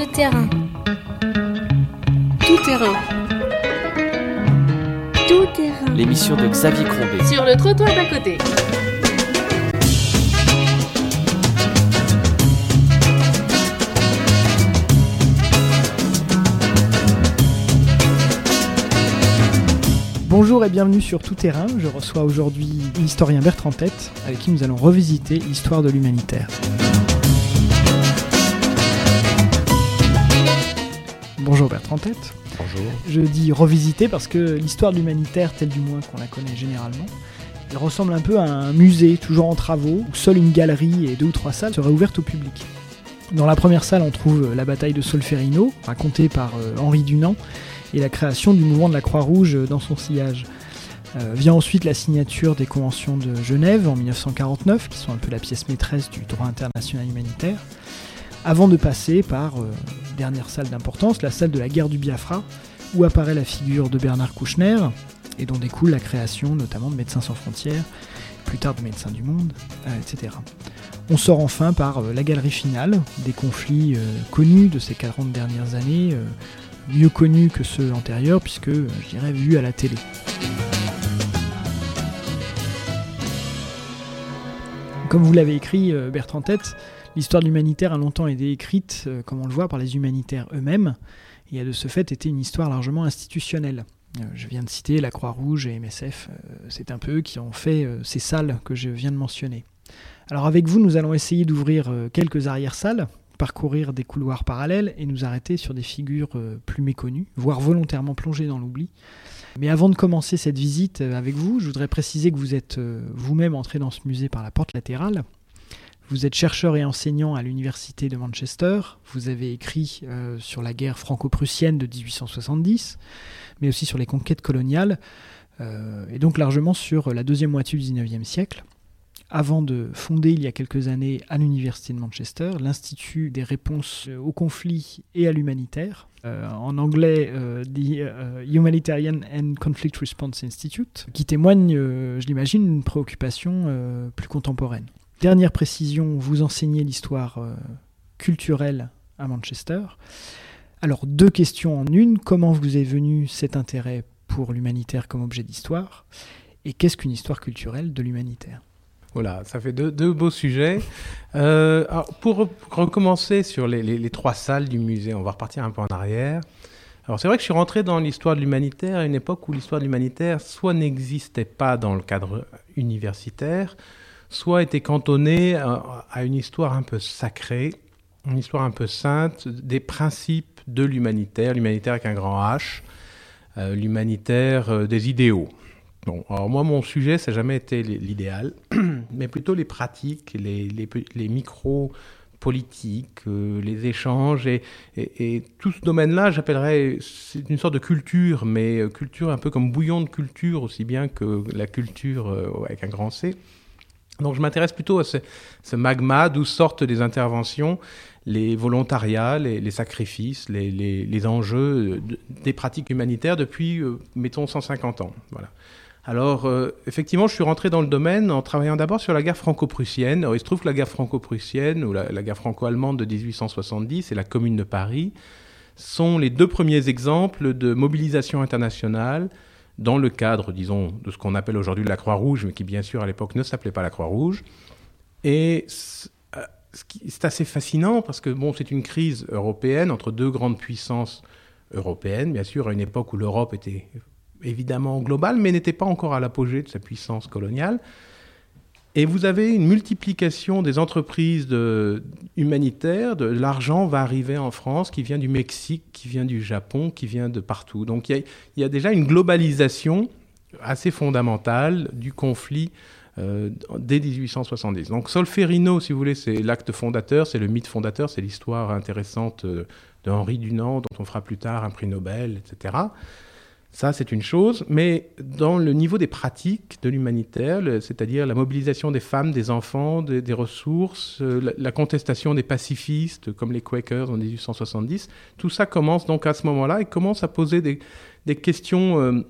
Tout terrain. Tout terrain. Tout terrain. L'émission de Xavier Crombé. Sur le trottoir d'à côté. Bonjour et bienvenue sur Tout Terrain. Je reçois aujourd'hui l'historien Bertrand Tête, avec qui nous allons revisiter l'histoire de l'humanitaire. Bonjour Bertrand Tête. Bonjour. Je dis revisiter parce que l'histoire de l'humanitaire, telle du moins qu'on la connaît généralement, elle ressemble un peu à un musée toujours en travaux, où seule une galerie et deux ou trois salles seraient ouvertes au public. Dans la première salle, on trouve la bataille de Solferino, racontée par euh, Henri Dunant, et la création du mouvement de la Croix-Rouge dans son sillage. Euh, vient ensuite la signature des conventions de Genève en 1949, qui sont un peu la pièce maîtresse du droit international humanitaire, avant de passer par euh, dernière salle d'importance, la salle de la guerre du Biafra, où apparaît la figure de Bernard Kouchner, et dont découle la création notamment de Médecins sans frontières, plus tard de Médecins du Monde, euh, etc. On sort enfin par euh, la galerie finale, des conflits euh, connus de ces 40 dernières années, mieux connus que ceux antérieurs, puisque, je dirais, vus à la télé. Comme vous l'avez écrit, Bertrand Tête, l'histoire de l'humanitaire a longtemps été écrite, euh, comme on le voit, par les humanitaires eux-mêmes, et a de ce fait été une histoire largement institutionnelle. Euh, Je viens de citer la Croix-Rouge et MSF, euh, c'est un peu eux qui ont fait ces salles que je viens de mentionner. Alors avec vous, nous allons essayer d'ouvrir quelques arrière-salles, parcourir des couloirs parallèles et nous arrêter sur des figures plus méconnues, voire volontairement plongées dans l'oubli. Mais avant de commencer cette visite avec vous, je voudrais préciser que vous êtes vous-même entré dans ce musée par la porte latérale. Vous êtes chercheur et enseignant à l'université de Manchester. Vous avez écrit euh, sur la guerre franco-prussienne de 1870, mais aussi sur les conquêtes coloniales, euh, et donc largement sur la deuxième moitié du 19e siècle. Avant de fonder il y a quelques années à l'université de Manchester l'Institut des réponses aux conflits et à l'humanitaire, euh, en anglais euh, The euh, Humanitarian and Conflict Response Institute, qui témoigne, euh, je l'imagine, d'une préoccupation euh, plus contemporaine. Dernière précision, vous enseignez l'histoire euh, culturelle à Manchester. Alors deux questions en une. Comment vous est venu cet intérêt pour l'humanitaire comme objet d'histoire? Et qu'est-ce qu'une histoire culturelle de l'humanitaire? Voilà, ça fait deux, beaux sujets. Euh, pour re- recommencer sur les, les- les trois salles du musée, on va repartir un peu en arrière. Alors c'est vrai que je suis rentré dans l'histoire de l'humanitaire à une époque où l'histoire de l'humanitaire soit n'existait pas dans le cadre universitaire, soit était cantonnée à, à une histoire un peu sacrée, une histoire un peu sainte des principes de l'humanitaire, l'humanitaire avec un grand H, euh, l'humanitaire euh, des idéaux. Alors moi, mon sujet, ça n'a jamais été l'idéal, mais plutôt les pratiques, les, micro-politiques, euh, les échanges. Et, et- tout ce domaine-là, j'appellerais, c'est une sorte de culture, mais euh, culture un peu comme bouillon de culture, aussi bien que la culture euh, avec un grand C. Donc je m'intéresse plutôt à ce, magma d'où sortent les interventions, les volontariats, les, sacrifices, les, enjeux de- des pratiques humanitaires depuis, euh, mettons, 150 ans. Voilà. Alors, euh, effectivement, je suis rentré dans le domaine en travaillant d'abord sur la guerre franco-prussienne. Il se trouve que la guerre franco-prussienne ou la, la guerre franco-allemande de 1870 et la Commune de Paris sont les deux premiers exemples de mobilisation internationale dans le cadre, disons, de ce qu'on appelle aujourd'hui la Croix-Rouge, mais qui bien sûr à l'époque ne s'appelait pas la Croix-Rouge. Et euh, c'est assez fascinant parce que bon, c'est une crise européenne entre deux grandes puissances européennes, bien sûr, à une époque où l'Europe était évidemment globale, mais n'était pas encore à l'apogée de sa puissance coloniale. Et vous avez une multiplication des entreprises humanitaires, l'argent va arriver en France qui vient du Mexique, qui vient du Japon, qui vient de partout. Donc il y a, il y a déjà une globalisation assez fondamentale du conflit euh, dès 1870. Donc Solferino, si vous voulez, c'est l'acte fondateur, c'est le mythe fondateur, c'est l'histoire intéressante euh, de Henri Dunant, dont on fera plus tard un prix Nobel, etc. Ça, c'est une chose, mais dans le niveau des pratiques de l'humanitaire, c'est-à-dire la mobilisation des femmes, des enfants, des, ressources, euh, la, contestation des pacifistes, comme les Quakers en 1870, tout ça commence donc à ce moment-là et commence à poser des, questions, euh,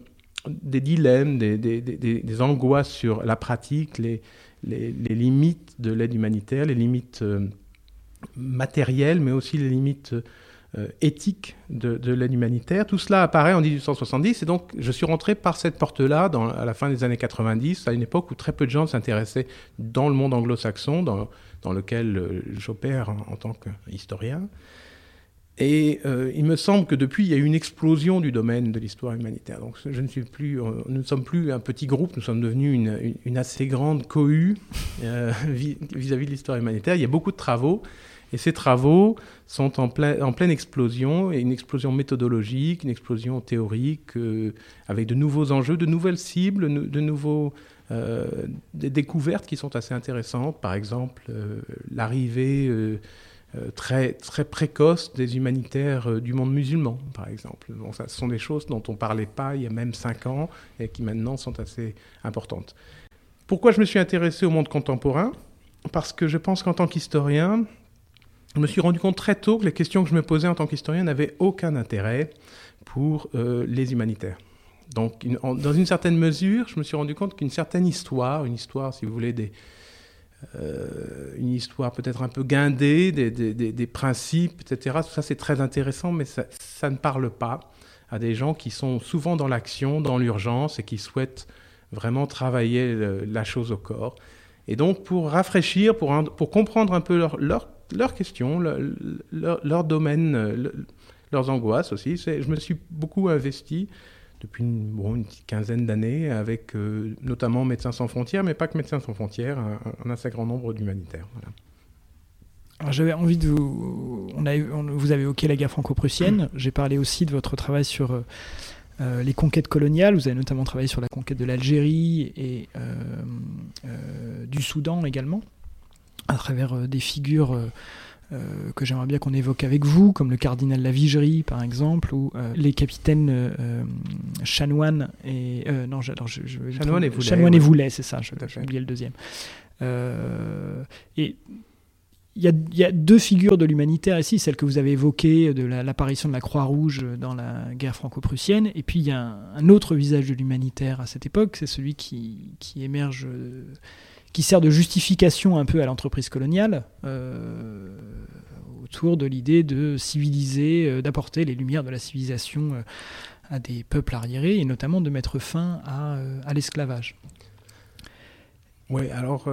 des dilemmes, des, angoisses sur la pratique, les limites de l'aide humanitaire, les limites euh, matérielles, mais aussi les limites éthique de, l'aide humanitaire. Tout cela apparaît en 1870 et donc je suis rentré par cette porte-là à la fin des années 90, à une époque où très peu de gens s'intéressaient dans le monde anglo-saxon, dans, dans, lequel j'opère en, tant qu'historien. Et euh, il me semble que depuis, il y a eu une explosion du domaine de l'histoire humanitaire. Donc, je ne suis plus, euh, nous ne sommes plus un petit groupe, nous sommes devenus une, assez grande cohue euh, vis-à-vis de l'histoire humanitaire. Il y a beaucoup de travaux, et ces travaux sont en, plein, en pleine explosion, et une explosion méthodologique, une explosion théorique, avec de nouveaux enjeux, de nouvelles cibles, de nouveaux des découvertes qui sont assez intéressantes. Par exemple, l'arrivée euh, très, très précoce des humanitaires euh, du monde musulman, par exemple. Bon, ça, ce sont des choses dont on ne parlait pas il y a même cinq ans et qui maintenant sont assez importantes. Pourquoi je me suis intéressé au monde contemporain? Parce que je pense qu'en tant qu'historien, je me suis rendu compte très tôt que les questions que je me posais en tant qu'historien n'avaient aucun intérêt pour euh, les humanitaires. Donc, dans une certaine mesure, je me suis rendu compte qu'une certaine histoire, une histoire, si vous voulez, des, euh, une histoire peut-être un peu guindée, des, des, principes, etc. Tout ça, c'est très intéressant, mais ça, ne parle pas à des gens qui sont souvent dans l'action, dans l'urgence et qui souhaitent vraiment travailler la chose au corps. Et donc, pour rafraîchir, pour, pour comprendre un peu leurs leur, leur questions, leur, leur, domaine, leurs angoisses aussi, je me suis beaucoup investi depuis une, une quinzaine d'années, avec euh, notamment Médecins sans frontières, mais pas que Médecins sans frontières, un, assez grand nombre d'humanitaires. J'avais envie de vous. On a, vous avez évoqué la guerre franco-prussienne. J'ai parlé aussi de votre travail sur euh, euh, les conquêtes coloniales. Vous avez notamment travaillé sur la conquête de l'Algérie et du Soudan également, à travers des figures euh, que j'aimerais bien qu'on évoque avec vous, comme le cardinal Lavigerie par exemple, ou euh, les capitaines euh, Chanoine et non, alors je, Chanoine et Voulet, Chanoine et Voulet, c'est ça, j'ai oublié le deuxième. et il y, y, a deux figures de l'humanitaire ici, celle que vous avez évoquée, de l'apparition de la Croix-Rouge dans la guerre franco-prussienne, et puis il y a un, autre visage de l'humanitaire à cette époque, c'est celui qui, qui émerge qui sert de justification un peu à l'entreprise coloniale, euh, autour de l'idée de civiliser, euh, d'apporter les lumières de la civilisation euh, à des peuples arriérés, et notamment de mettre fin à, l'esclavage. Oui, alors,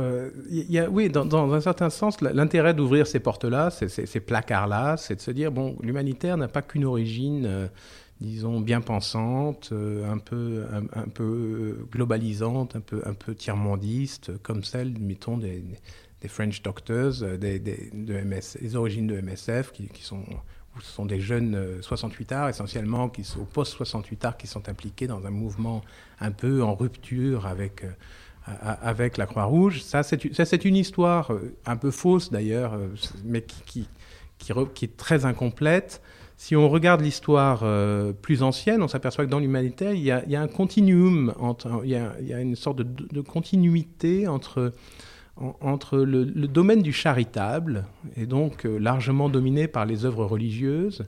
oui, dans, dans, un certain sens, l'intérêt d'ouvrir ces portes-là, ces, ces placards-là, c'est de se dire, bon, l'humanitaire n'a pas qu'une origine disons, bien pensante, euh, un peu, un, peu globalisante, un peu, un peu tiers-mondiste, comme celle, mettons, des, French Doctors, euh, des, origines de MSF, qui, sont, ce sont des jeunes 68 euh, arts, essentiellement, qui sont post-68 arts, qui sont impliqués dans un mouvement un peu en rupture avec, avec la Croix-Rouge. Ça, c'est une histoire un peu fausse, d'ailleurs, mais qui, qui, est très incomplète. Si on regarde l'histoire euh, plus ancienne, on s'aperçoit que dans l'humanitaire, il, y a un continuum, il, y a, une sorte de, continuité entre, entre le, domaine du charitable, et donc euh, largement dominé par les œuvres religieuses,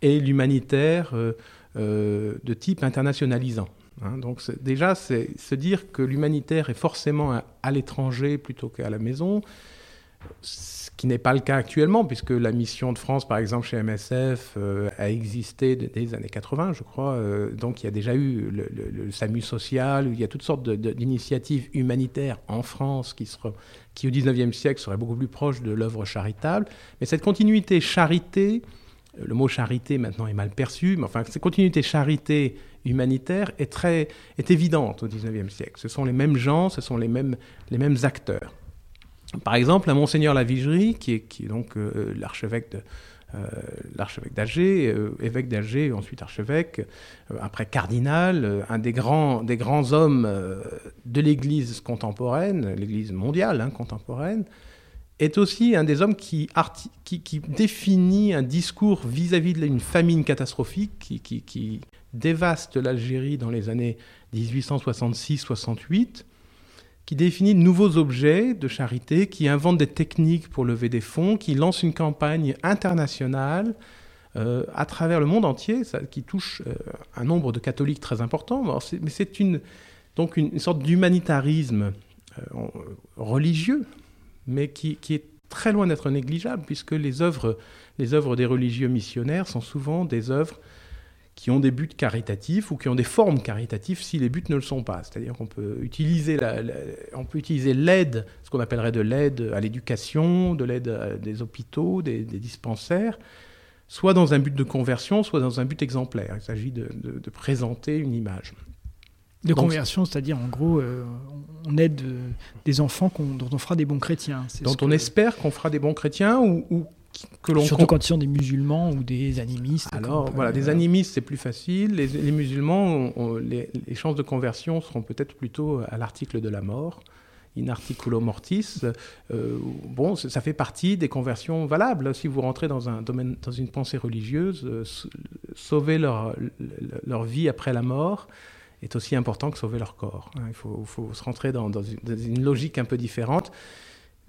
et l'humanitaire euh, de type internationalisant. Hein. donc déjà, c'est se dire que l'humanitaire est forcément à, à l'étranger plutôt qu'à la maison ce qui n'est pas le cas actuellement, puisque la mission de France, par exemple, chez MSF, euh, a existé dès les années 80, je crois. Euh, donc il y a déjà eu le, SAMU social, il y a toutes sortes d'initiatives humanitaires en France qui, au 19e siècle, seraient beaucoup plus proches de l'œuvre charitable. Mais cette continuité charité, euh, le mot charité maintenant est mal perçu, mais enfin, cette continuité charité humanitaire est, très, est évidente au 19e siècle. Ce sont les mêmes gens, ce sont les mêmes, les mêmes acteurs. Par exemple, à Monseigneur Lavigerie, qui est, donc euh, euh, l'archevêque d'Alger, euh, évêque d'Alger, ensuite archevêque, après cardinal, un des grands, des grands hommes de l'Église contemporaine, l'Église mondiale hein, contemporaine, est aussi un des hommes qui définit un discours vis-à-vis d'une famine catastrophique qui, qui dévaste l'Algérie dans les années 1866-68 qui définit de nouveaux objets de charité, qui invente des techniques pour lever des fonds, qui lance une campagne internationale euh, à travers le monde entier, qui touche euh, un nombre de catholiques très important. mais c'est une, donc une, sorte d'humanitarisme euh, religieux, mais qui, qui, est très loin d'être négligeable, puisque les œuvres les œuvres des religieux missionnaires sont souvent des œuvres qui ont des buts caritatifs ou qui ont des formes caritatives si les buts ne le sont pas. C'est-à-dire qu'on peut utiliser on peut utiliser l'aide, ce qu'on appellerait de l'aide à l'éducation, de l'aide à des hôpitaux, des, dispensaires, soit dans un but de conversion, soit dans un but exemplaire. Il s'agit de, présenter une image. De conversion, c'est-à-dire en gros, euh, on aide euh, des enfants dont on fera des bons chrétiens. Dont on espère qu'on fera des bons chrétiens ou que l'on Surtout quand ils sont des musulmans ou des animistes. Alors voilà, des animistes c'est plus facile. Les, musulmans, les, chances de conversion seront peut-être plutôt à l'article de la mort. In articulo mortis, euh, bon, ça fait partie des conversions valables. Si vous rentrez dans un domaine, dans une pensée religieuse, euh, sauver leur, leur vie après la mort, est aussi important que sauver leur corps. Hein. Il faut, faut se rentrer dans, dans, une, logique un peu différente.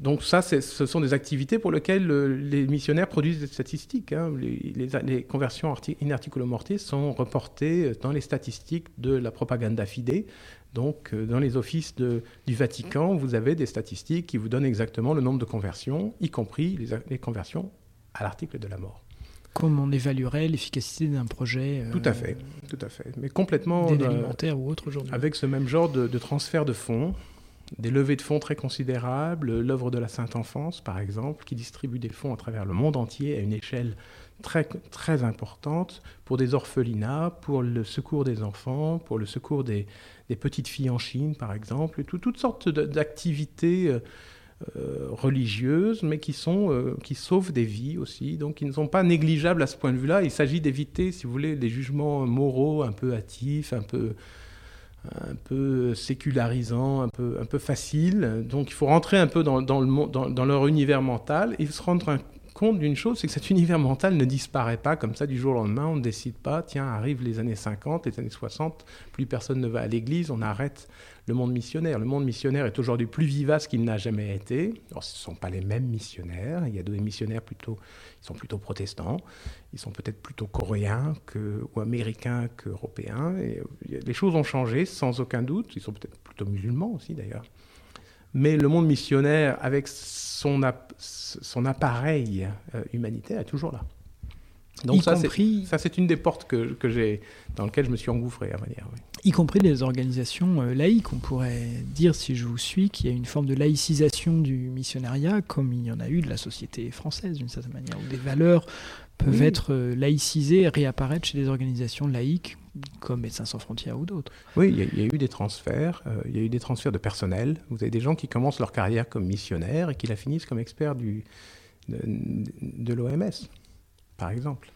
Donc ça, ce sont des activités pour lesquelles les missionnaires produisent des statistiques. Hein. Les, conversions in articulo mortis sont reportées dans les statistiques de la propaganda fide. Donc euh, dans les offices du Vatican, vous avez des statistiques qui vous donnent exactement le nombre de conversions, y compris les, conversions à l'article de la mort. Comment on évaluerait l'efficacité d'un projet Tout à fait, tout à fait. Mais complètement... alimentaire ou autre aujourd'hui. Avec ce même genre de transfert de fonds des levées de fonds très considérables, l'œuvre de la Sainte Enfance par exemple, qui distribue des fonds à travers le monde entier à une échelle très, très importante pour des orphelinats, pour le secours des enfants, pour le secours des, petites filles en Chine par exemple, toutes sortes d'activités euh, euh, religieuses, mais euh, qui sauvent des vies aussi, donc qui ne sont pas négligeables à ce point de vue-là. Il s'agit d'éviter, si vous voulez, des jugements moraux un peu hâtifs, un peu un peu sécularisant, un peu, un peu facile. Donc il faut rentrer un peu dans, dans, le, dans, leur univers mental et se rendre compte d'une chose, c'est que cet univers mental ne disparaît pas comme ça du jour au lendemain. On ne décide pas, tiens, arrivent les années 50, les années 60, plus personne ne va à l'église, on arrête le monde missionnaire. Le monde missionnaire est aujourd'hui plus vivace qu'il n'a jamais été. Alors, ce ne sont pas les mêmes missionnaires. Il y a des missionnaires plutôt, ils sont plutôt protestants. Ils sont peut-être plutôt coréens que, ou américains qu'européens. Euh, les choses ont changé sans aucun doute. Ils sont peut-être plutôt musulmans aussi d'ailleurs. Mais le monde missionnaire, avec son, son appareil euh, humanitaire, est toujours là. Donc ça, c'est une des portes que, que j'ai, dans lesquelles je me suis engouffré, à manière. Y compris des organisations euh, laïques. On pourrait dire, si je vous suis, qu'il y a une forme de laïcisation du missionnariat, comme il y en a eu de la société française, d'une certaine manière, où des valeurs peuvent être euh, laïcisées et réapparaître chez des organisations laïques comme Médecins sans frontières ou d'autres. Oui, il y, a eu des transferts. Euh, il y a eu des transferts de personnel. Vous avez des gens qui commencent leur carrière comme missionnaires et qui la finissent comme experts du, de, l'OMS par exemple.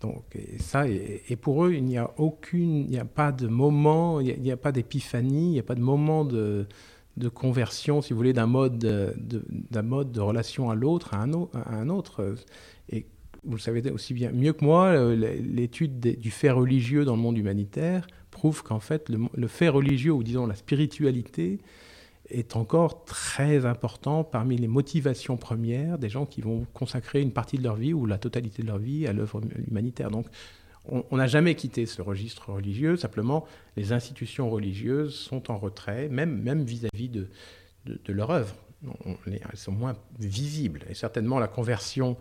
Donc, et ça, et, pour eux, il n'y a aucune, il n'y a pas de moment, il n'y a, pas d'épiphanie, il n'y a pas de moment de, de, conversion, si vous voulez, d'un mode de, mode de relation à l'autre, à un autre. Vous le savez aussi bien, mieux que moi, l'étude du fait religieux dans le monde humanitaire prouve qu'en fait, le, fait religieux, ou disons la spiritualité, est encore très important parmi les motivations premières des gens qui vont consacrer une partie de leur vie ou la totalité de leur vie à l'œuvre humanitaire. Donc, on n'a jamais quitté ce registre religieux, simplement les institutions religieuses sont en retrait, même, vis-à-vis de, de, leur œuvre. elles sont moins visibles. Et certainement la conversion,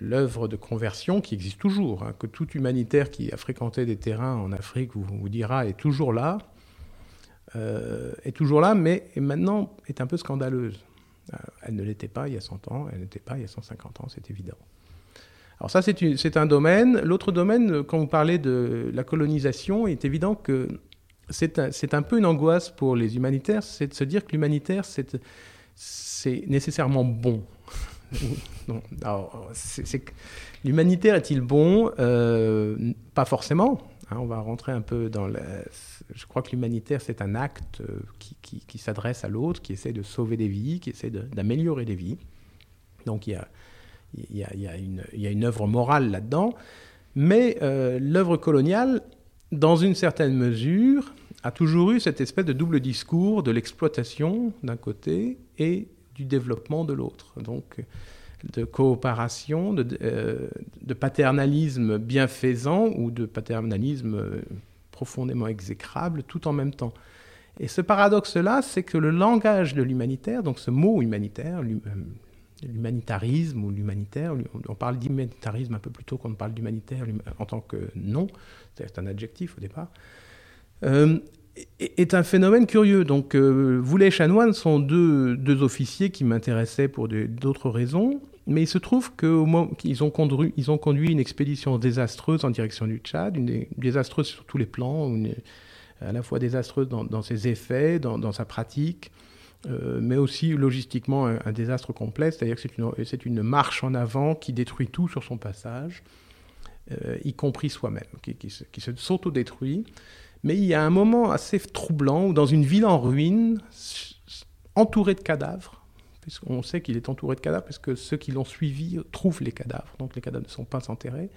l'œuvre de conversion qui existe toujours, hein, que tout humanitaire qui a fréquenté des terrains en Afrique vous, vous dira est toujours là, euh, est toujours là, mais maintenant est un peu scandaleuse. Euh, elle ne l'était pas il y a 100 ans, elle n'était pas il y a 150 ans, c'est évident. Alors ça, c'est un domaine. L'autre domaine, quand vous parlez de la colonisation, il est évident que c'est un, un, peu une angoisse pour les humanitaires, c'est de se dire que l'humanitaire, c'est nécessairement bon. L'humanitaire est-il bon? Euh, Pas forcément. Hein, on va rentrer un peu dans la... Je crois que l'humanitaire, c'est un acte euh, qui, s'adresse à l'autre, qui essaie de sauver des vies, qui essaie d'améliorer des vies. Donc il y a, une œuvre morale là-dedans. Mais euh, l'œuvre coloniale, dans une certaine mesure, a toujours eu cette espèce de double discours de l'exploitation d'un côté et du développement de l'autre. Donc de coopération, de, euh, paternalisme bienfaisant ou de paternalisme euh, profondément exécrable tout en même temps. Et ce paradoxe-là, c'est que le langage de l'humanitaire, donc ce mot humanitaire, l'humanitarisme ou l'humanitaire. On parle d'humanitarisme un peu plus tôt qu'on parle d'humanitaire en tant que nom, c'est un adjectif au départ, euh, est un phénomène curieux. Donc, euh, Voulet et Chanoine sont deux, deux officiers qui m'intéressaient pour d'autres raisons, mais il se trouve qu'ils ont, conduit, ont conduit une expédition désastreuse en direction du Tchad, une désastreuse sur tous les plans, à la fois désastreuse dans, ses effets, dans sa pratique, euh, mais aussi logistiquement un, désastre complet, c'est-à-dire que c'est une, une, marche en avant qui détruit tout sur son passage, euh, y compris soi-même, qui, qui, se s'auto-détruit. Mais il y a un moment assez troublant où dans une ville en ruine, entourée de cadavres, puisqu'on sait qu'il est entouré de cadavres, parce que ceux qui l'ont suivi trouvent les cadavres, donc les cadavres ne sont pas enterrés,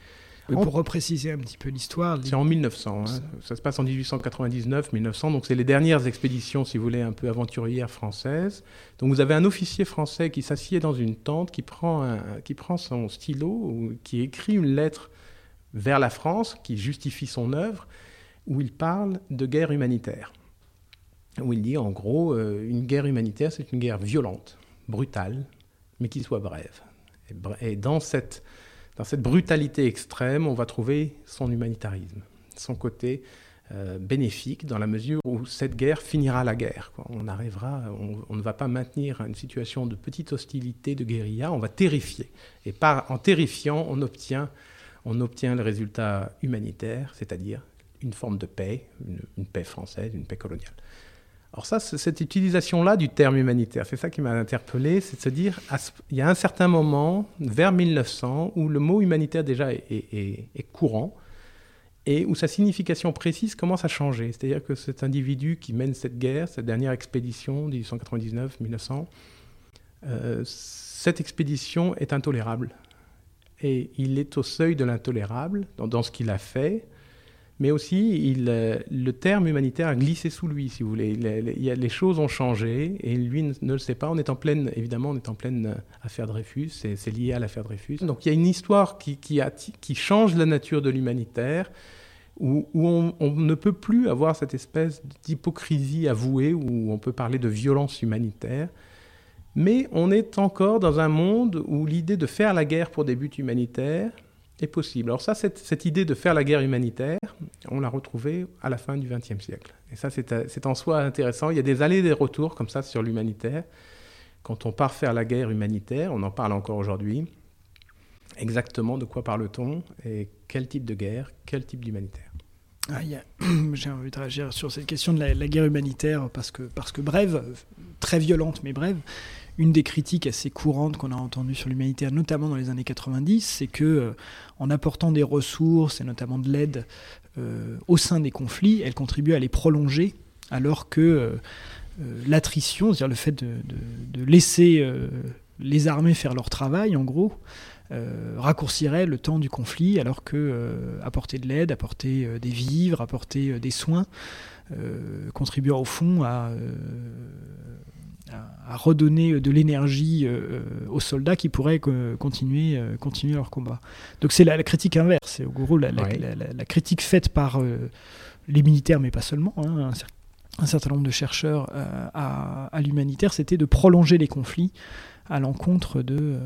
pour repréciser un petit peu l'histoire. C'est en 1900. Hein. Ça se passe en 1899-1900. Donc, c'est les dernières expéditions, si vous voulez, un peu aventurières françaises. Donc, vous avez un officier français qui s'assied dans une tente, qui prend, qui prend son stylo, qui écrit une lettre vers la France, qui justifie son œuvre, où il parle de guerre humanitaire. Où il dit, en gros, euh, une guerre humanitaire, c'est une guerre violente, brutale, mais qui soit brève. Et dans cette brutalité extrême, on va trouver son humanitarisme, son côté euh, bénéfique, dans la mesure où cette guerre finira la guerre. On arrivera, on, ne va pas maintenir une situation de petite hostilité, de guérilla, on va terrifier. Et en terrifiant, on obtient, on obtient le résultat humanitaire, c'est-à-dire une forme de paix, une paix française, une paix coloniale. Alors ça, cette utilisation-là du terme humanitaire, c'est ça qui m'a interpellé, c'est de se dire, il y a un certain moment, vers 1900, où le mot humanitaire déjà est, courant et où sa signification précise commence à changer. C'est-à-dire que cet individu qui mène cette guerre, cette dernière expédition, 1899-1900, euh, cette expédition est intolérable. Et il est au seuil de l'intolérable dans, ce qu'il a fait, mais aussi euh, le terme humanitaire a glissé sous lui, si vous voulez. les choses ont changé et lui ne, le sait pas. On est en pleine, évidemment, on est en pleine euh, affaire Dreyfus, c'est lié à l'affaire Dreyfus. Donc il y a une histoire qui, change la nature de l'humanitaire, où, on, ne peut plus avoir cette espèce d'hypocrisie avouée, où on peut parler de violence humanitaire. Mais on est encore dans un monde où l'idée de faire la guerre pour des buts humanitaires, est possible. Alors ça, cette, idée de faire la guerre humanitaire, on l'a retrouvée à la fin du XXe siècle. Et ça, c'est en soi intéressant. Il y a des allées et des retours comme ça sur l'humanitaire. Quand on part faire la guerre humanitaire, on en parle encore aujourd'hui. Exactement de quoi parle-t-on et quel type de guerre, quel type d'humanitaire ah, J'ai envie de réagir sur cette question de la, guerre humanitaire parce que, parce que brève, très violente mais brève une des critiques assez courantes qu'on a entendues sur l'humanitaire, notamment dans les années 90, c'est que euh, en apportant des ressources et notamment de l'aide au sein des conflits, elle contribue à les prolonger, alors que euh, l'attrition, c'est-à-dire le fait de, laisser les armées faire leur travail, en gros, raccourcirait le temps du conflit, alors que apporter de l'aide, apporter des vivres, apporter des soins, contribuera au fond à à, redonner de l'énergie euh, aux soldats qui pourraient continuer, euh, continuer leur combat. Donc c'est la, critique inverse, c'est au gros la, la, critique faite par euh, les militaires, mais pas seulement, hein, un, certain nombre de chercheurs à, à l'humanitaire, c'était de prolonger les conflits à l'encontre de...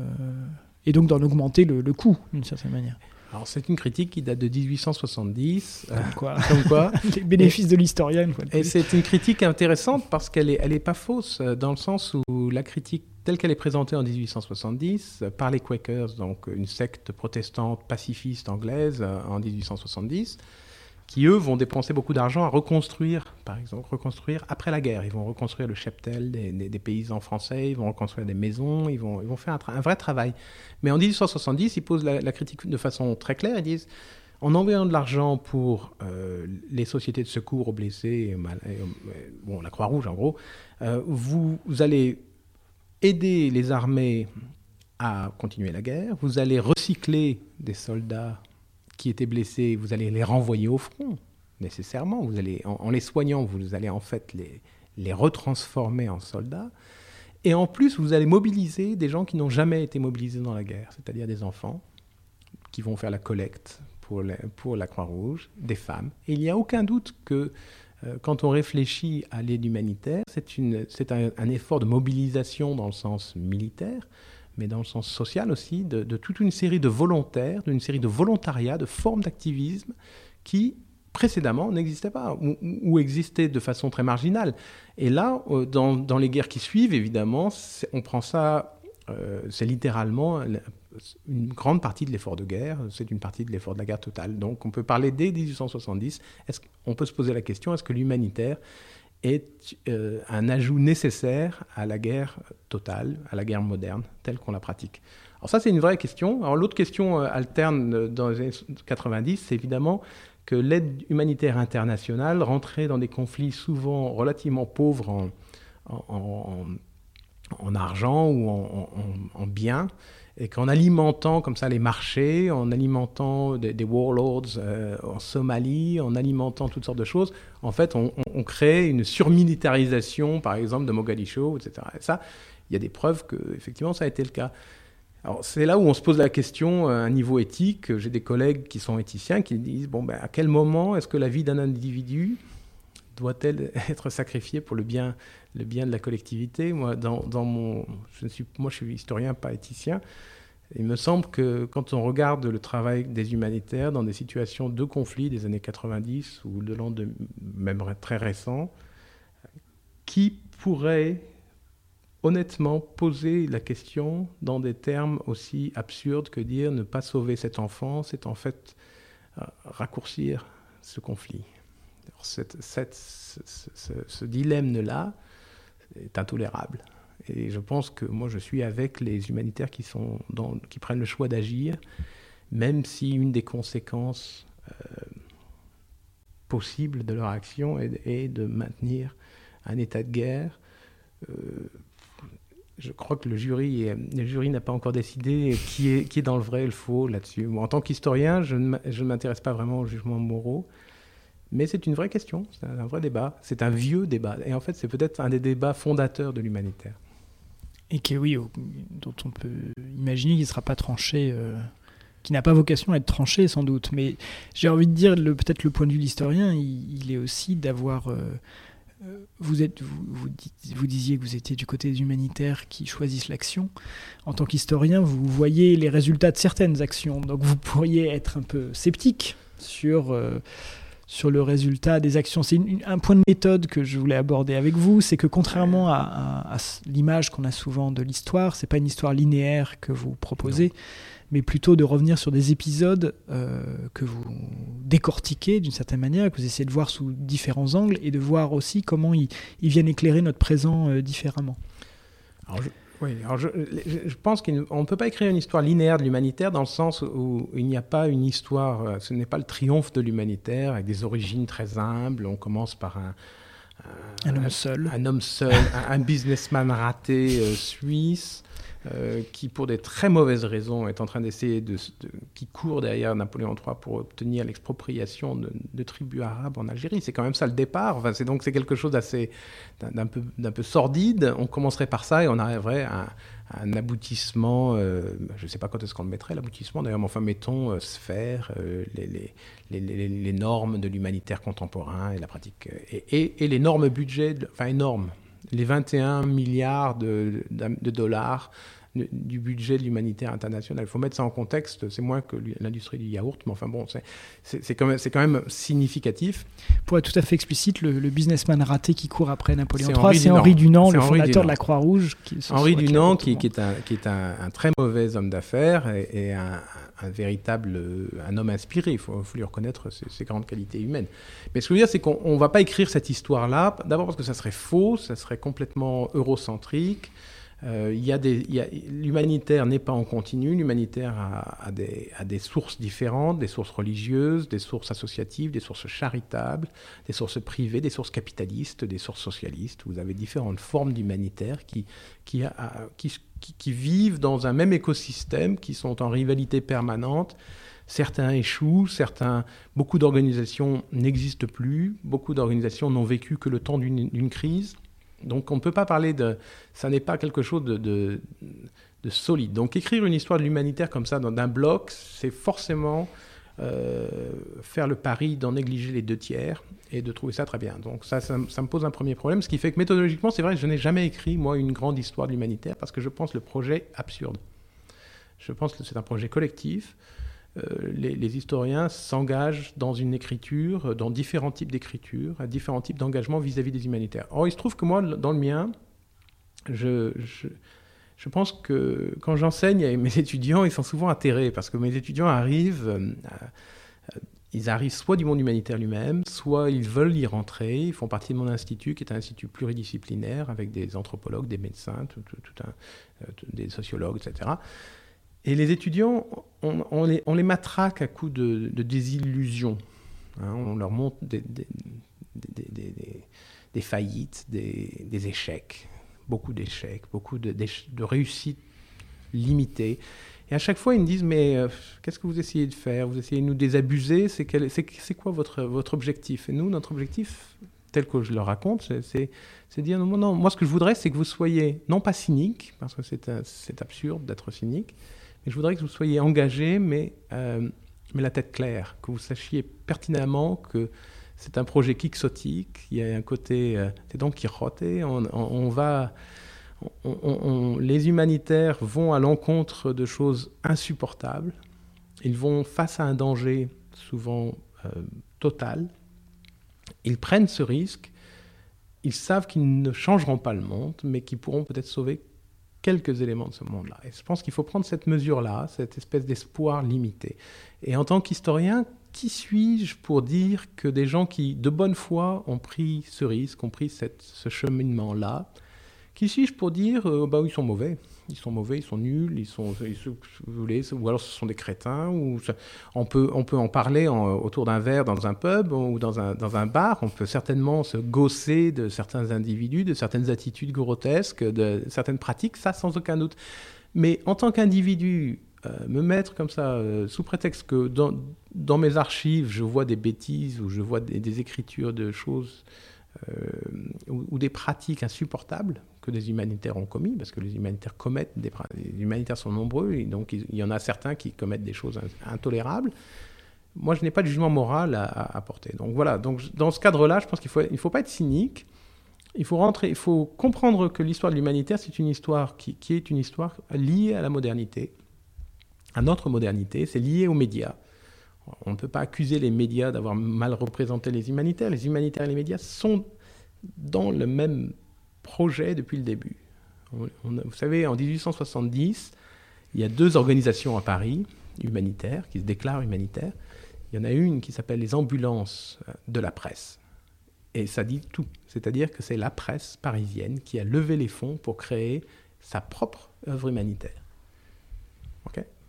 et donc d'en augmenter le, le coût, d'une certaine manière. Alors c'est une critique qui date de 1870. Comme quoi, comme quoi. les bénéfices de l'historien. Et c'est une critique intéressante parce qu'elle n'est elle est pas fausse, euh, dans le sens où la critique telle qu'elle est présentée en 1870 euh, par les Quakers, donc une secte protestante pacifiste anglaise euh, en 1870, qui eux vont dépenser beaucoup d'argent à reconstruire, par exemple, reconstruire après la guerre. Ils vont reconstruire le cheptel des, paysans français, ils vont reconstruire des maisons, ils vont, faire un, vrai travail. Mais en 1870, ils posent la, critique de façon très claire. Ils disent en envoyant de l'argent pour euh, les sociétés de secours aux blessés, bon, la Croix-Rouge en gros, euh, vous allez aider les armées à continuer la guerre, vous allez recycler des soldats qui étaient blessés, vous allez les renvoyer au front, nécessairement. Vous allez, en, les soignant, vous allez en fait les, les retransformer en soldats. Et en plus, vous allez mobiliser des gens qui n'ont jamais été mobilisés dans la guerre, c'est-à-dire des enfants qui vont faire la collecte pour, pour la Croix-Rouge, des femmes. Et il n'y a aucun doute que euh, quand on réfléchit à l'aide humanitaire, c'est un, un effort de mobilisation dans le sens militaire, mais dans le sens social aussi, de, toute une série de volontaires, d'une série de volontariats, de formes d'activisme qui précédemment n'existaient pas ou, existaient de façon très marginale. Et là, euh, dans, les guerres qui suivent, évidemment, on prend ça, euh, c'est littéralement une grande partie de l'effort de guerre, c'est une partie de l'effort de la guerre totale. Donc on peut parler dès 1870, est on peut se poser la question, est-ce que l'humanitaire est euh, un ajout nécessaire à la guerre totale, à la guerre moderne, telle qu'on la pratique. Alors ça, c'est une vraie question. Alors l'autre question euh, alterne euh, dans les années 90, c'est évidemment que l'aide humanitaire internationale rentrait dans des conflits souvent relativement pauvres en, en, en, argent ou en, biens, et qu'en alimentant comme ça les marchés, en alimentant des, warlords euh, en Somalie, en alimentant toutes sortes de choses, en fait, on, crée une surmilitarisation, par exemple, de Mogadiscio, etc. Et ça, il y a des preuves que effectivement ça a été le cas. Alors c'est là où on se pose la question à un niveau éthique. J'ai des collègues qui sont éthiciens qui disent bon ben à quel moment est-ce que la vie d'un individu doit-elle être sacrifiée pour le bien, le bien de la collectivité Moi, dans, mon, je suis, moi, je suis historien, pas éthicien. Il me semble que quand on regarde le travail des humanitaires dans des situations de conflit des années 90 ou de l'an même très récent, qui pourrait honnêtement poser la question dans des termes aussi absurdes que dire ne pas sauver cet enfant, c'est en fait euh, raccourcir ce conflit ce, dilemme-là est intolérable. Et je pense que moi, je suis avec les humanitaires qui, sont qui prennent le choix d'agir, même si une des conséquences euh, possibles de leur action est, de maintenir un état de guerre. Euh, je crois que le jury, le jury n'a pas encore décidé qui est, qui est dans le vrai et le faux là-dessus. En tant qu'historien, je ne m'intéresse pas vraiment aux jugements moraux. Mais c'est une vraie question, c'est un vrai débat, c'est un vieux débat. Et en fait, c'est peut-être un des débats fondateurs de l'humanitaire. Et qui, oui, dont on peut imaginer qu'il ne sera pas tranché, euh, qui n'a pas vocation à être tranché sans doute. Mais j'ai envie de dire, peut-être le point de vue de l'historien, il, est aussi d'avoir... Euh, euh, vous, êtes, vous, vous, disiez que vous étiez du côté des humanitaires qui choisissent l'action. En tant qu'historien, vous voyez les résultats de certaines actions. Donc vous pourriez être un peu sceptique sur sur le résultat des actions. C'est un point de méthode que je voulais aborder avec vous, c'est que contrairement à, l'image qu'on a souvent de l'histoire, c'est pas une histoire linéaire que vous proposez, mais plutôt de revenir sur des épisodes euh, que vous décortiquez d'une certaine manière, que vous essayez de voir sous différents angles et de voir aussi comment ils, viennent éclairer notre présent euh, différemment. Alors oui, alors je, pense qu'on ne peut pas écrire une histoire linéaire de l'humanitaire dans le sens où il n'y a pas une histoire, euh, ce n'est pas le triomphe de l'humanitaire avec des origines très humbles. On commence par un, un, homme seul, un, homme seul, un, businessman raté euh, suisse euh, qui, pour des très mauvaises raisons, est en train d'essayer de, qui court derrière Napoléon III pour obtenir l'expropriation de, tribus arabes en Algérie. C'est quand même ça le départ. Enfin, c'est donc c'est quelque chose d'assez d'un peu peu sordide. On commencerait par ça et on arriverait à, un aboutissement. Euh, je ne sais pas quand est-ce qu'on le mettrait l'aboutissement. D'ailleurs, mais enfin mettons euh, sphère, les, les, les, les, normes de l'humanitaire contemporain et la pratique et, et, les normes budget, enfin énormes les 21 milliards de, de, dollars du budget de l'humanitaire international. Il faut mettre ça en contexte, c'est moins que l'industrie du yaourt, mais enfin bon, c'est quand, même, quand même significatif. Pour être tout à fait explicite, le, businessman raté qui court après Napoléon III, c'est Henri Dunant, le fondateur de la Croix-Rouge. Henri Dunant, qui, qui, est, un, qui est un, très mauvais homme d'affaires et, un, véritable un homme inspiré. Il faut, lui reconnaître ses, grandes qualités humaines. Mais ce que je veux dire, c'est qu'on ne va pas écrire cette histoire-là, d'abord parce que ça serait faux, ça serait complètement eurocentrique. Euh, l'humanitaire n'est pas en continu, l'humanitaire a, des, sources différentes, des sources religieuses, des sources associatives, des sources charitables, des sources privées, des sources capitalistes, des sources socialistes. Vous avez différentes formes d'humanitaire qui, qui, vivent dans un même écosystème, qui sont en rivalité permanente. Certains échouent, certains, beaucoup d'organisations n'existent plus, beaucoup d'organisations n'ont vécu que le temps d'une crise. Donc on ne peut pas parler de... Ça n'est pas quelque chose de, de, solide. Donc écrire une histoire de l'humanitaire comme ça, dans un bloc, c'est forcément euh, faire le pari d'en négliger les deux tiers et de trouver ça très bien. Donc ça, ça, me pose un premier problème, ce qui fait que méthodologiquement, c'est vrai que je n'ai jamais écrit, moi, une grande histoire de l'humanitaire, parce que je pense le projet absurde. Je pense que c'est un projet collectif. Euh, les, historiens s'engagent dans une écriture, dans différents types d'écriture, à différents types d'engagement vis-à-vis des humanitaires. Or, il se trouve que moi, dans le mien, je, je, pense que quand j'enseigne, mes étudiants, ils sont souvent atterrés, parce que mes étudiants arrivent... Euh, ils arrivent soit du monde humanitaire lui-même, soit ils veulent y rentrer. Ils font partie de mon institut, qui est un institut pluridisciplinaire, avec des anthropologues, des médecins, tout, un, euh, des sociologues, etc. Et les étudiants, on, les, matraque à coups de, désillusions. Hein. on leur montre des, faillites, des, échecs, beaucoup d'échecs, beaucoup de, de réussites limitées. Et à chaque fois, ils me disent, mais euh, qu'est-ce que vous essayez de faire? Vous essayez de nous désabuser? C'est quoi votre, objectif? Et nous, notre objectif, tel que je le raconte, c'est dire, non, moi ce que je voudrais, c'est que vous soyez, non pas cynique, parce que c'est absurde d'être cynique, mais je voudrais que vous soyez engagé, mais, euh, mais la tête claire, que vous sachiez pertinemment que c'est un projet quixotique, il y a un côté, euh, c'est donc qui on, on va les humanitaires vont à l'encontre de choses insupportables. Ils vont face à un danger souvent euh, total. Ils prennent ce risque. Ils savent qu'ils ne changeront pas le monde, mais qu'ils pourront peut-être sauver quelques éléments de ce monde-là. Et je pense qu'il faut prendre cette mesure-là, cette espèce d'espoir limité. Et en tant qu'historien, qui suis-je pour dire que des gens qui, de bonne foi, ont pris ce risque, ont pris ce cheminement-là, qui suis-je pour dire, euh, bah, ils sont mauvais? Ils sont mauvais, ils sont nuls, ils sont, ou alors ce sont des crétins, ou on, peut, on peut en parler autour d'un verre dans un pub ou dans un, dans un bar, on peut certainement se gausser de certains individus, de certaines attitudes grotesques, de certaines pratiques, ça sans aucun doute. Mais en tant qu'individu, euh, me mettre comme ça, euh, sous prétexte que dans, mes archives, je vois des bêtises ou je vois des, écritures de choses ou, ou, des pratiques insupportables, que des humanitaires ont commis, parce que les humanitaires commettent des... Les humanitaires sont nombreux, et donc il y en a certains qui commettent des choses intolérables. Moi, je n'ai pas de jugement moral à, apporter. Donc voilà, donc dans ce cadre-là, je pense qu'il ne faut, il faut pas être cynique. Il faut, rentrer, il faut comprendre que l'histoire de l'humanitaire, c'est une histoire qui, qui, est une histoire liée à la modernité, à notre modernité, c'est lié aux médias. On ne peut pas accuser les médias d'avoir mal représenté les humanitaires. Les humanitaires et les médias sont dans le même projet depuis le début. vous savez, en 1870, il y a deux organisations à Paris, humanitaires, qui se déclarent humanitaires. Il y en a une qui s'appelle les ambulances euh, de la presse. Et ça dit tout. C'est-à-dire que c'est la presse parisienne qui a levé les fonds pour créer sa propre œuvre humanitaire.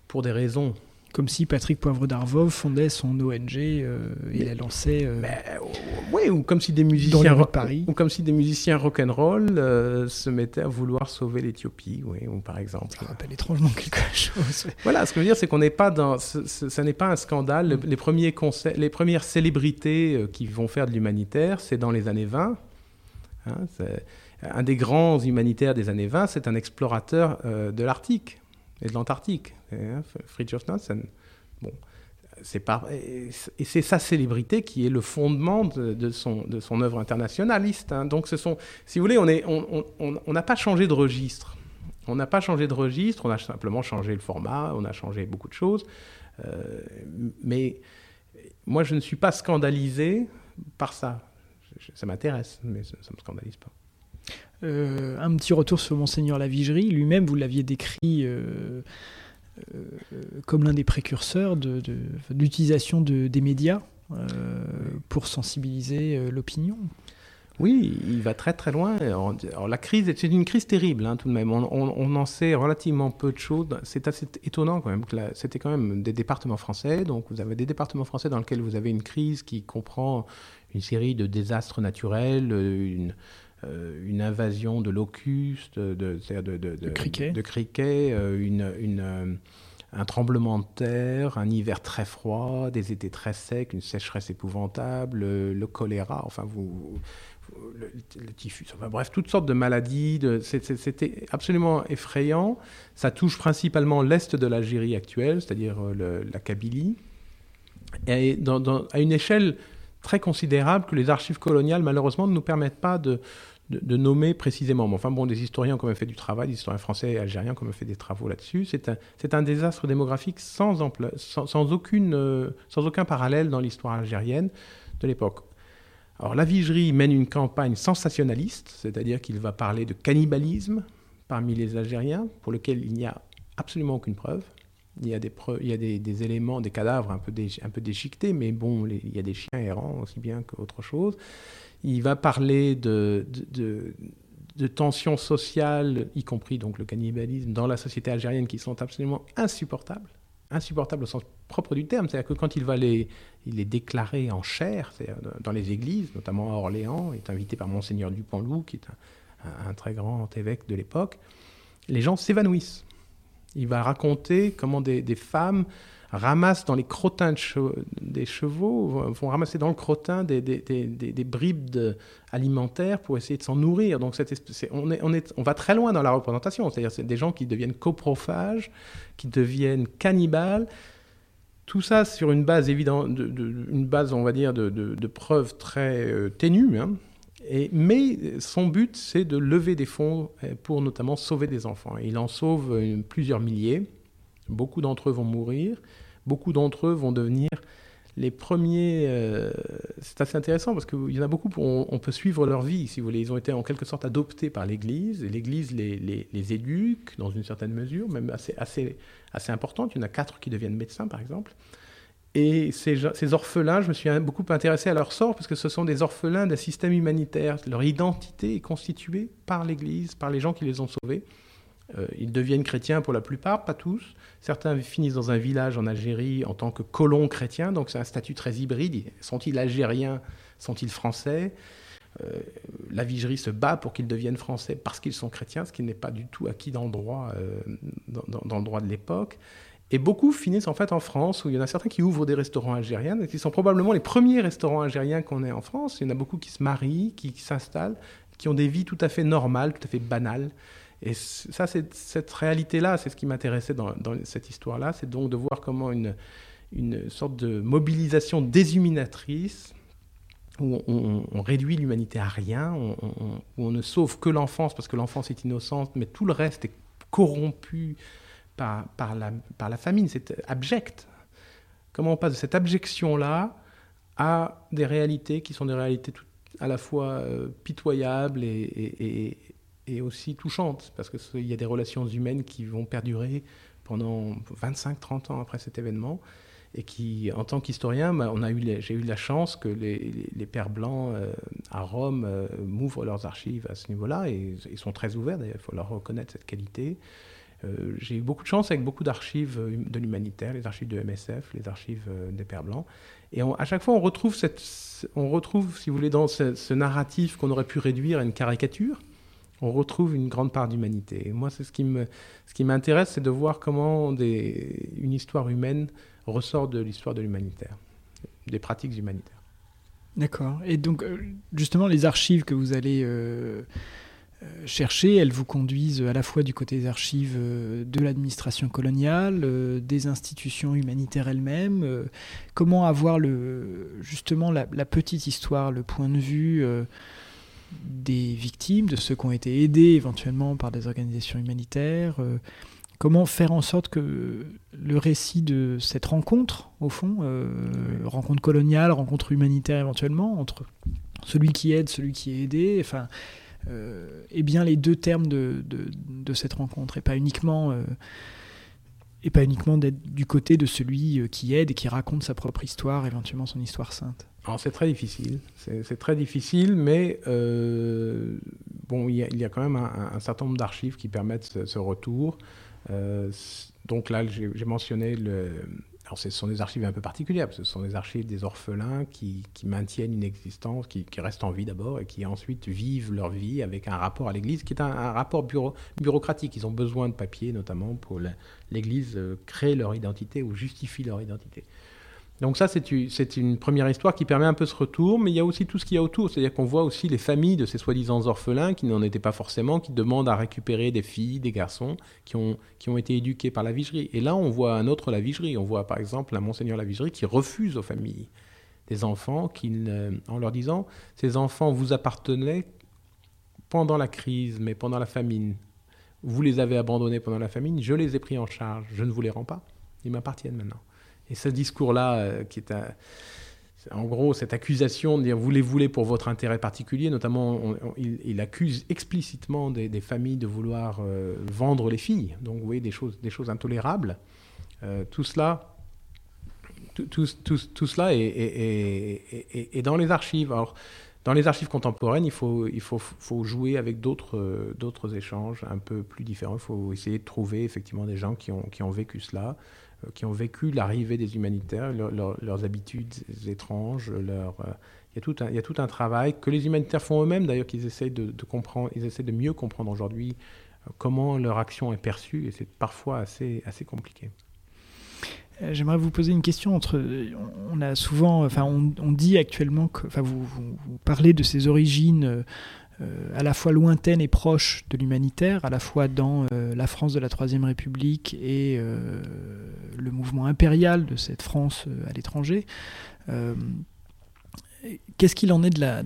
pour des raisons comme si Patrick Poivre d'Arvov fondait son ONG euh, et la lançait. Euh, oui, ou comme si des musiciens de Paris. Ou comme si des musiciens rock'n'roll euh, se mettaient à vouloir sauver l'Éthiopie, oui, ou par exemple. Ça rappelle étrangement quelque chose. Voilà, ce que je veux dire, c'est qu'on n'est pas dans. Ce, n'est pas un scandale. Les, premiers les premières célébrités qui vont faire de l'humanitaire, c'est dans les années 20. Hein, un des grands humanitaires des années 20, c'est un explorateur de l'Arctique et de l'Antarctique. Hein, Fridtjof Nansen. Bon, c'est pas, et c'est sa célébrité qui est le fondement de, son, de son œuvre internationaliste. Hein. Donc, ce sont, si vous voulez, on n'a on, on pas changé de registre. On n'a pas changé de registre, on a simplement changé le format, on a changé beaucoup de choses. Euh, mais moi, je ne suis pas scandalisé par ça. Ça m'intéresse, mais ça ne me scandalise pas. Euh, un petit retour sur Monseigneur Lavigerie. Lui-même, vous l'aviez décrit euh, euh, comme l'un des précurseurs de, l'utilisation de, des médias pour sensibiliser l'opinion. Oui, il va très très loin. La crise, c'est une crise terrible hein, tout de même. On, en sait relativement peu de choses. C'est assez étonnant quand même. C'était quand même des départements français. Donc vous avez des départements français dans lesquels vous avez une crise qui comprend une série de désastres naturels, une, une invasion de locustes, de, de, de, de criquets, euh, une, euh, un tremblement de terre, un hiver très froid, des étés très secs, une sécheresse épouvantable, le, choléra, enfin vous, le, typhus, enfin bref, toutes sortes de maladies. C'était absolument effrayant. Ça touche principalement l'est de l'Algérie actuelle, c'est-à-dire la Kabylie. Et à une échelle très considérable que les archives coloniales, malheureusement, ne nous permettent pas de, de, nommer précisément. enfin, bon, des historiens ont quand même fait du travail, des historiens français et algériens ont quand même fait des travaux là-dessus. C'est un, désastre démographique sans, aucune, euh, sans aucun parallèle dans l'histoire algérienne de l'époque. Alors, la Vigerie mène une campagne sensationnaliste, c'est-à-dire qu'il va parler de cannibalisme parmi les Algériens, pour lequel il n'y a absolument aucune preuve. Il y a des, éléments, des cadavres un peu déchiquetés, mais bon, il y a des chiens errants aussi bien qu'autre chose. Il va parler de, de, tensions sociales, y compris donc le cannibalisme, dans la société algérienne qui sont absolument insupportables. Insupportables au sens propre du terme. C'est-à-dire que quand il va les, il en chair, dans les églises, notamment à Orléans, il est invité par Monseigneur Dupont-Loup, qui est un, très grand évêque de l'époque, les gens s'évanouissent. Il va raconter comment des femmes ramassent dans les crottins des chevaux, vont ramasser dans le crottin des, bribes alimentaires pour essayer de s'en nourrir. Donc on, est, on, est, on, va très loin dans la représentation, c'est-à-dire c'est des gens qui deviennent coprophages, qui deviennent cannibales. Tout ça sur une base évidente, de, une base, on va dire, de, preuves très euh, ténues. Hein. Et, mais son but, c'est de lever des fonds euh, pour notamment sauver des enfants. Il en sauve euh, plusieurs milliers. Beaucoup d'entre eux vont mourir, beaucoup d'entre eux vont devenir les premiers. Euh, c'est assez intéressant parce qu'il y en a beaucoup, on, peut suivre leur vie, si vous voulez. Ils ont été en quelque sorte adoptés par l'Église, et l'Église les, les, les, éduque dans une certaine mesure, même assez, assez, assez importante. Il y en a quatre qui deviennent médecins, par exemple. Et ces, ces, orphelins, je me suis beaucoup intéressé à leur sort parce que ce sont des orphelins d'un système humanitaire. Leur identité est constituée par l'Église, par les gens qui les ont sauvés. Euh, ils deviennent chrétiens pour la plupart, pas tous. Certains finissent dans un village en Algérie en tant que colons chrétiens, donc c'est un statut très hybride. Sont-ils algériens? Sont-ils français? Euh, La Vigerie se bat pour qu'ils deviennent français parce qu'ils sont chrétiens, ce qui n'est pas du tout acquis dans le droit, euh, le droit de l'époque. Et beaucoup finissent en fait en France, où il y en a certains qui ouvrent des restaurants algériens, qui sont probablement les premiers restaurants algériens qu'on ait en France. Il y en a beaucoup qui se marient, qui s'installent, qui ont des vies tout à fait normales, tout à fait banales. Et ça, cette réalité-là, c'est ce qui m'intéressait dans, cette histoire-là, c'est donc de voir comment une, sorte de mobilisation déshuminatrice, où on, réduit l'humanité à rien, où on ne sauve que l'enfance parce que l'enfance est innocente, mais tout le reste est corrompu par, la, famine, c'est abject. Comment on passe de cette abjection-là à des réalités qui sont des réalités tout, à la fois euh, pitoyables et aussi touchante, parce qu'il y a des relations humaines qui vont perdurer pendant 25-30 ans après cet événement, et qui, en tant qu'historien, bah, j'ai eu la chance que les, Pères Blancs euh, à Rome euh, m'ouvrent leurs archives à ce niveau-là, et ils sont très ouverts, d'ailleurs, il faut leur reconnaître cette qualité. Euh, j'ai eu beaucoup de chance avec beaucoup d'archives de l'humanitaire, les archives de MSF, les archives des Pères Blancs. Et à chaque fois, on retrouve, si vous voulez, dans ce narratif qu'on aurait pu réduire à une caricature, on retrouve une grande part d'humanité. Moi, c'est ce qui ce m'intéresse, c'est de voir comment une histoire humaine ressort de l'histoire de l'humanitaire, des pratiques humanitaires. D'accord. Et donc, euh, justement, les archives que vous allez euh, euh, chercher, elles vous conduisent à la fois du côté des archives de l'administration coloniale, des institutions humanitaires elles-mêmes. comment avoir le, justement la, petite histoire, le point de vue des victimes, de ceux qui ont été aidés éventuellement par des organisations humanitaires euh, Comment faire en sorte que le récit de cette rencontre, au fond, euh, rencontre coloniale, rencontre humanitaire éventuellement, entre celui qui aide, celui qui est aidé, enfin, euh, est bien les deux termes de, de, cette rencontre, et pas uniquement, et pas uniquement d'être du côté de celui qui aide et qui raconte sa propre histoire, éventuellement son histoire sainte. Alors c'est très difficile, c'est très difficile, mais euh, bon, il y, a, quand même un, certain nombre d'archives qui permettent ce, retour. Euh, donc là, j'ai mentionné. Alors ce sont des archives un peu particulières, ce sont des archives des orphelins qui, maintiennent une existence, qui, restent en vie d'abord, et qui ensuite vivent leur vie avec un rapport à l'Église, qui est un, rapport bureaucratique. Ils ont besoin de papier, notamment pour l'Église euh, créer leur identité ou justifie leur identité. Donc ça, c'est une première histoire qui permet un peu ce retour, mais il y a aussi tout ce qu'il y a autour. C'est-à-dire qu'on voit aussi les familles de ces soi-disant orphelins qui n'en étaient pas forcément, qui demandent à récupérer des filles, des garçons qui ont, été éduqués par la vigerie. Et là, on voit un autre la vigerie. On voit par exemple un monseigneur la vigerie qui refuse aux familles des enfants en leur disant ces enfants vous appartenaient pendant la crise, mais pendant la famine. Vous les avez abandonnés pendant la famine, je les ai pris en charge, je ne vous les rends pas, ils m'appartiennent maintenant. Et ce discours-là, euh, qui est en gros cette accusation de dire vous les voulez pour votre intérêt particulier, notamment il, accuse explicitement des, familles de vouloir euh, vendre les filles, donc vous voyez des choses, des choses intolérables. Euh, tout cela, tout, cela est, dans les archives. Alors, dans les archives contemporaines, il faut, jouer avec d'autres, échanges un peu plus différents. Il faut essayer de trouver effectivement des gens qui ont, vécu cela, qui ont vécu l'arrivée des humanitaires, leurs habitudes étranges, leur, euh, il, y a tout un, il y a tout un travail que les humanitaires font eux-mêmes, d'ailleurs, qu'ils essayent de, comprendre, ils essaient de mieux comprendre aujourd'hui euh, comment leur action est perçue, et c'est parfois assez, assez compliqué. J'aimerais vous poser une question. Entre, on a souvent, enfin, on, dit actuellement que, enfin, vous, vous, parlez de ces origines à la fois lointaines et proches de l'humanitaire, à la fois dans la France de la Troisième République et le mouvement impérial de cette France à l'étranger. Qu'est-ce qu'il en est de la.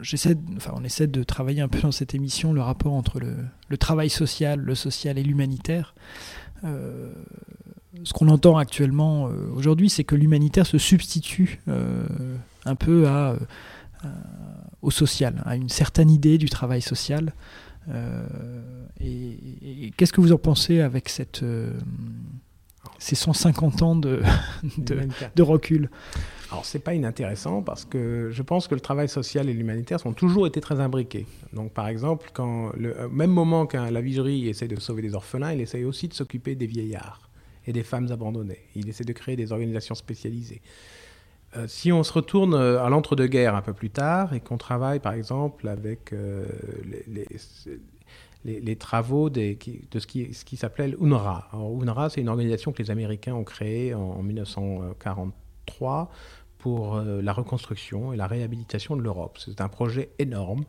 J'essaie, enfin, on essaie de travailler un peu dans cette émission le rapport entre le, travail social, le social et l'humanitaire ce qu'on entend actuellement euh, aujourd'hui, c'est que l'humanitaire se substitue euh, un peu à, euh, au social, à une certaine idée du travail social. et, qu'est-ce que vous en pensez avec cette, ces 150 ans de, de, recul? Alors, c'est pas inintéressant parce que je pense que le travail social et l'humanitaire ont toujours été très imbriqués. Donc, par exemple, quand le même moment qu'un la vigerie essaie de sauver des orphelins, il essaye aussi de s'occuper des vieillards et des femmes abandonnées. Il essaie de créer des organisations spécialisées. Euh, si on se retourne euh, à l'entre-deux-guerres un peu plus tard et qu'on travaille par exemple avec euh, les, travaux de ce qui, ce qui s'appelait UNRWA. Alors, UNRWA, c'est une organisation que les Américains ont créée en 1943 pour la reconstruction et la réhabilitation de l'Europe. C'est un projet énorme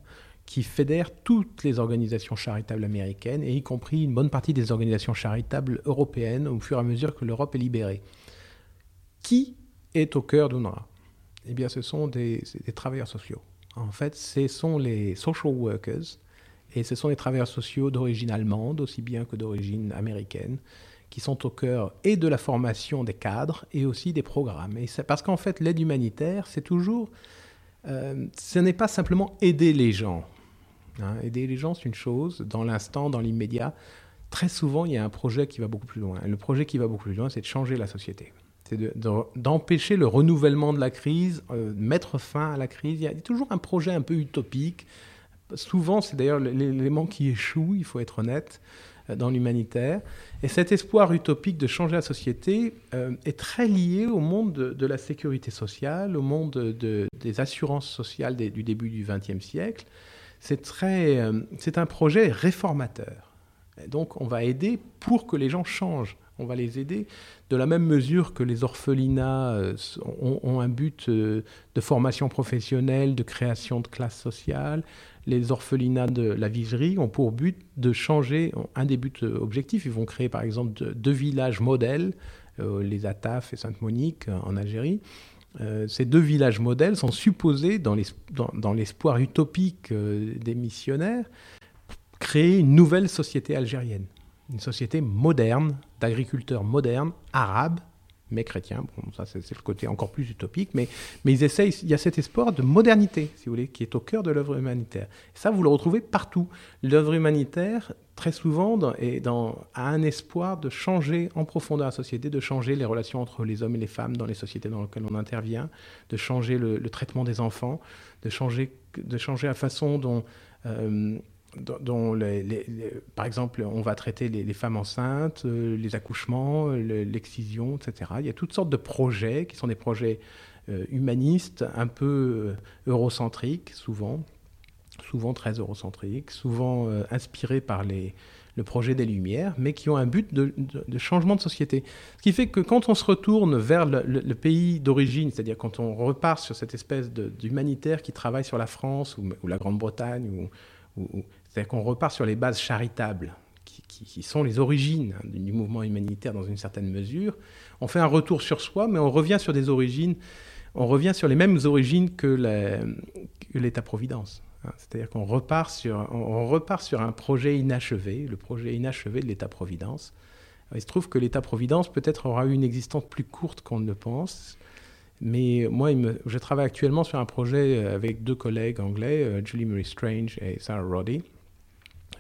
qui fédère toutes les organisations charitables américaines, et y compris une bonne partie des organisations charitables européennes, au fur et à mesure que l'Europe est libérée. Qui est au cœur d'UNRWA Eh bien, ce sont des, travailleurs sociaux. En fait, ce sont les social workers, et ce sont les travailleurs sociaux d'origine allemande, aussi bien que d'origine américaine, qui sont au cœur et de la formation des cadres et aussi des programmes. Et parce qu'en fait, l'aide humanitaire, c'est toujours... Euh, ce n'est pas simplement aider les gens. Hein. Aider les gens, c'est une chose, dans l'instant, dans l'immédiat. Très souvent, il y a un projet qui va beaucoup plus loin. le projet qui va beaucoup plus loin, c'est de changer la société. C'est d'empêcher le renouvellement de la crise, euh, mettre fin à la crise. Il y a toujours un projet un peu utopique. Souvent, c'est d'ailleurs l'élément qui échoue, il faut être honnête, euh, dans l'humanitaire. Et cet espoir utopique de changer la société euh, est très lié au monde de, la sécurité sociale, au monde de, des assurances sociales du début du XXe siècle euh, c'est un projet réformateur. donc, on va aider pour que les gens changent. On va les aider. De la même mesure que les orphelinats euh, ont, un but euh, de formation professionnelle, de création de classes sociales. Les orphelinats de la vigerie ont pour but de changer, un des buts objectifs, ils vont créer par exemple deux villages modèles, les Ataf et Sainte-Monique en Algérie, euh, ces deux villages modèles sont supposés, dans l'espoir utopique euh, des missionnaires, créer une nouvelle société algérienne, une société moderne, d'agriculteurs modernes, arabes, mais chrétiens. Bon, ça, c'est le côté encore plus utopique, mais, mais ils essayent, il y a cet espoir de modernité, si vous voulez, qui est au cœur de l'œuvre humanitaire. ça, vous le retrouvez partout. L'œuvre humanitaire, très souvent, dans, dans, a un espoir de changer en profondeur la société, de changer les relations entre les hommes et les femmes dans les sociétés dans lesquelles on intervient, de changer le, traitement des enfants, de changer, de changer la façon dont... Euh, dont par exemple, on va traiter les, femmes enceintes, euh, les accouchements, l'excision, etc. Il y a toutes sortes de projets qui sont des projets euh, humanistes, un peu euh, eurocentriques, souvent, souvent très eurocentriques, souvent inspirés par le projet des Lumières, mais qui ont un but de, changement de société. Ce qui fait que quand on se retourne vers le, pays d'origine, c'est-à-dire quand on repart sur cette espèce d'humanitaire qui travaille sur la France ou, la Grande-Bretagne ou, ou, c'est-à-dire qu'on repart sur les bases charitables, qui, sont les origines du mouvement humanitaire dans une certaine mesure. On fait un retour sur soi, mais on revient sur des origines. on revient sur les mêmes origines que l'État-providence. Hein. C'est-à-dire qu'on repart, sur, on repart sur un projet inachevé, le projet inachevé de l'État-providence. Il se trouve que l'État-providence peut-être aura eu une existence plus courte qu'on ne le pense. Mais moi, je travaille actuellement sur un projet avec deux collègues anglais, euh, Julie Marie Strange et Sarah Roddy,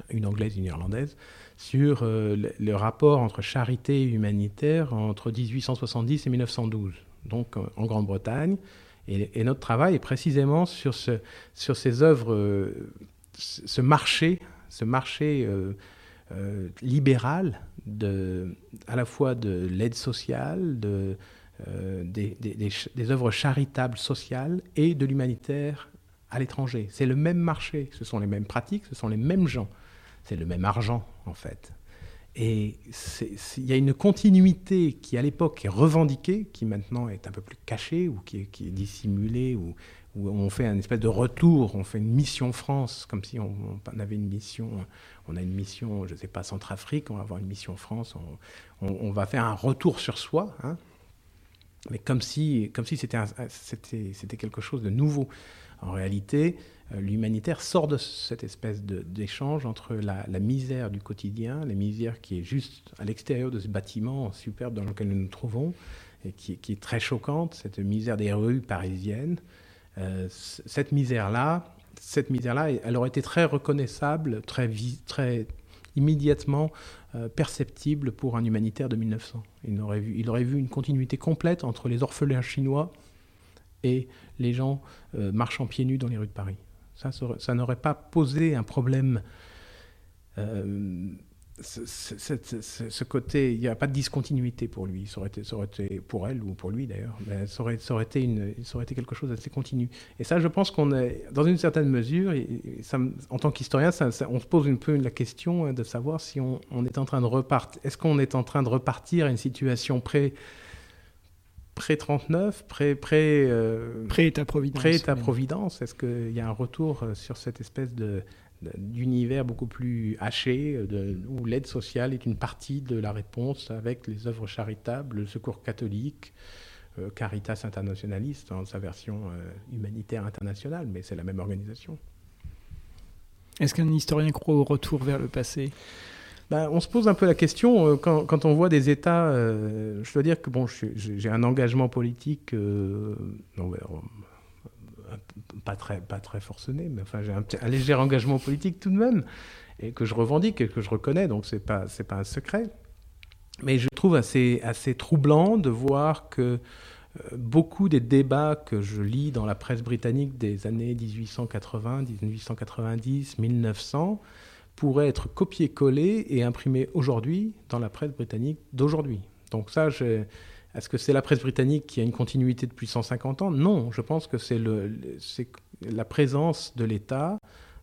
une anglaise et une irlandaise, sur euh, le, rapport entre charité et humanitaire entre 1870 et 1912, donc en Grande-Bretagne. Et, notre travail est précisément sur, ce, sur ces œuvres, euh, ce marché, ce marché libéral à la fois de l'aide sociale, de, euh, des, œuvres charitables sociales et de l'humanitaire à l'étranger. C'est le même marché, ce sont les mêmes pratiques, ce sont les mêmes gens, c'est le même argent en fait. Et il y a une continuité qui à l'époque est revendiquée, qui maintenant est un peu plus cachée ou qui est, qui est dissimulée, ou, où on fait un espèce de retour, on fait une mission France, comme si on, avait une mission, on a une mission, je ne sais pas, Centrafrique, on va avoir une mission France, on, on va faire un retour sur soi. Hein, mais comme si, comme si c'était, c'était, quelque chose de nouveau. En réalité, euh, l'humanitaire sort de cette espèce d'échange entre la, misère du quotidien, la misère qui est juste à l'extérieur de ce bâtiment superbe dans lequel nous nous trouvons, et qui, est très choquante, cette misère des rues parisiennes. Euh, cette misère-là, cette misère-là, elle aurait été très reconnaissable, très, très immédiatement euh, perceptible pour un humanitaire de 1900. Il aurait, vu, une continuité complète entre les orphelins chinois et les gens euh, marchant pieds nus dans les rues de Paris. Ça, ça n'aurait pas posé un problème euh, ce, côté, il n'y a pas de discontinuité pour lui. Ça aurait, été, ça aurait été pour elle ou pour lui d'ailleurs, mais ça aurait, ça aurait, été une, ça aurait été quelque chose d'assez continu. Et ça, je pense qu'on est, dans une certaine mesure, ça, en tant qu'historien, on se pose un peu la question hein, de savoir si on, on est en train de repartir. Est-ce qu'on est en train de repartir à une situation pré pré-39, pré, pré, euh, pré-État-providence. Pré-État-providence? Est-ce qu'il y a un retour euh, sur cette espèce de, d'univers beaucoup plus haché, de, où l'aide sociale est une partie de la réponse avec les œuvres charitables, le secours catholique, euh, Caritas internationaliste dans sa version euh, humanitaire internationale, mais c'est la même organisation. Est-ce qu'un historien croit au retour vers le passé? Ben, on se pose un peu la question euh, quand, quand, on voit des États. je dois dire que bon, j'ai un engagement politique. Non, pas très, pas très forcené, mais enfin, j'ai un, léger engagement politique tout de même, et que je revendique et que je reconnais, donc c'est pas, c'est pas un secret. Mais je trouve assez, assez troublant de voir que euh, beaucoup des débats que je lis dans la presse britannique des années 1880, 1890, 1900 pourraient être copiés-collés et imprimés aujourd'hui dans la presse britannique d'aujourd'hui. Donc ça, je, est-ce que c'est la presse britannique qui a une continuité depuis 150 ans? Non, je pense que c'est la présence de l'État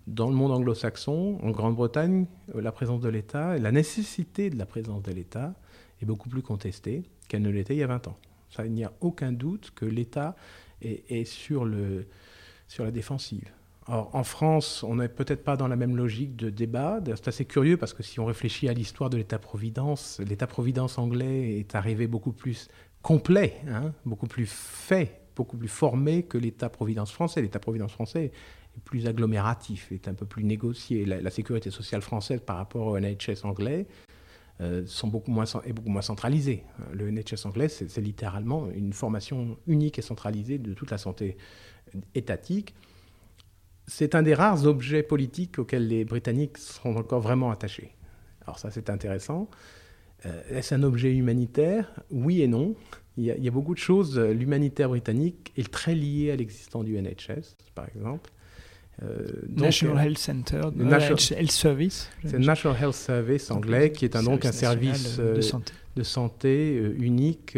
dans le monde anglo-saxon, en Grande-Bretagne, euh, la présence de l'État, la nécessité de la présence de l'État est beaucoup plus contestée qu'elle ne l'était il y a 20 ans. Ça, il n'y a aucun doute que l'État est, sur la défensive. En France, on n'est peut-être pas dans la même logique de débat. C'est assez curieux parce que si on réfléchit à l'histoire de l'État-providence, l'État-providence anglais est arrivé beaucoup plus complet, hein, beaucoup plus fait, beaucoup plus formé que l'État-providence français. L'État-providence français est plus agglomératif, est un peu plus négocié. La, sécurité sociale française par rapport au NHS anglais euh, sont beaucoup moins, est beaucoup moins centralisée. Le NHS anglais, c'est littéralement une formation unique et centralisée de toute la santé étatique. C'est un des rares objets politiques auxquels les Britanniques sont encore vraiment attachés. Alors ça, c'est intéressant. Euh, est-ce un objet humanitaire? Oui et non. Il y, a, beaucoup de choses. L'humanitaire britannique est très lié à l'existence du NHS, par exemple. Euh, National Health Center, National Health Service. C'est le National Health Service anglais, qui est un, donc un service de santé, de santé unique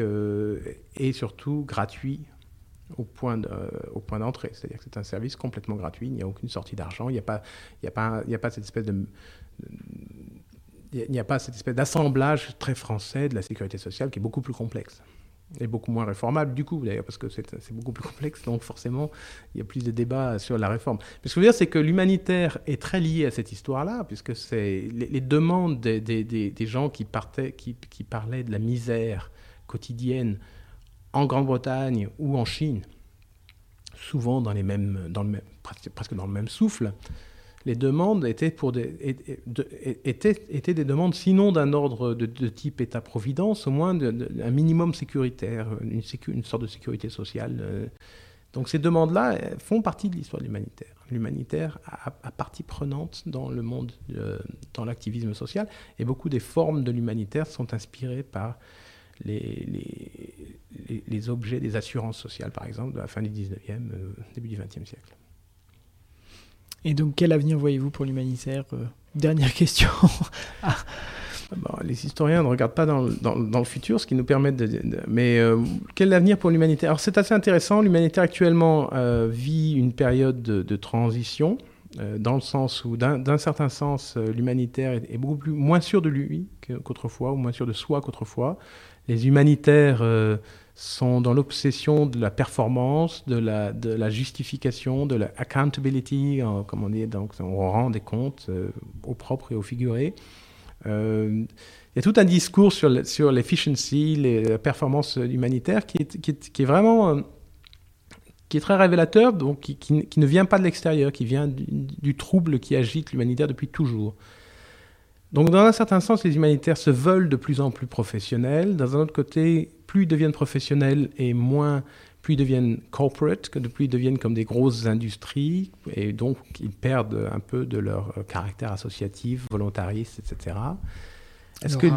et surtout gratuit au point d'entrée. C'est-à-dire que c'est un service complètement gratuit, il n'y a aucune sortie d'argent, il n'y a, pas, a, a pas cette espèce de il n'y a pas cette espèce d'assemblage très français de la sécurité sociale qui est beaucoup plus complexe et beaucoup moins réformable du coup d'ailleurs parce que c'est beaucoup plus complexe donc forcément il y a plus de débats sur la réforme. Mais ce que je veux dire c'est que l'humanitaire est très lié à cette histoire-là puisque c'est les, demandes des, des, des, gens qui, partaient, qui, qui, parlaient de la misère quotidienne en Grande-Bretagne ou en Chine souvent dans les mêmes, dans le même, presque dans le même souffle, les demandes étaient, pour des, étaient, étaient des demandes sinon d'un ordre de, type État-providence, au moins un minimum sécuritaire, une, une, sorte de sécurité sociale. Euh. Donc ces demandes-là font partie de l'histoire de l'humanitaire. L'humanitaire a, partie prenante dans le monde, euh, dans l'activisme social, et beaucoup des formes de l'humanitaire sont inspirées par les, les, les, objets des assurances sociales, par exemple, de la fin du 19e, euh, début du 20e siècle. Et donc, quel avenir voyez-vous pour l'humanitaire euh, Dernière question. Ah. les historiens ne regardent pas dans, le futur, ce qui nous permet de. mais euh, quel avenir pour l'humanitaire? Alors, c'est assez intéressant. L'humanitaire actuellement vit une période de, transition, dans le sens où, d'un certain sens, l'humanitaire est, est, beaucoup plus, moins sûr de lui qu'autrefois, ou moins sûr de soi qu'autrefois. Les humanitaires euh, sont dans l'obsession de la performance, de la, justification, de la accountability, comme on dit, donc on rend des comptes euh, au propre et au figuré. Euh, il y a tout un discours sur, sur l'efficiency, la performance humanitaire qui est, vraiment qui est très révélateur, donc qui, ne vient pas de l'extérieur, qui vient du trouble qui agite l'humanitaire depuis toujours. Donc dans un certain sens, les humanitaires se veulent de plus en plus professionnels. Dans un autre côté, plus ils deviennent professionnels et moins, plus ils deviennent corporate, que plus ils deviennent comme des grosses industries, et donc ils perdent un peu de leur caractère associatif, volontariste, etc. Est-ce que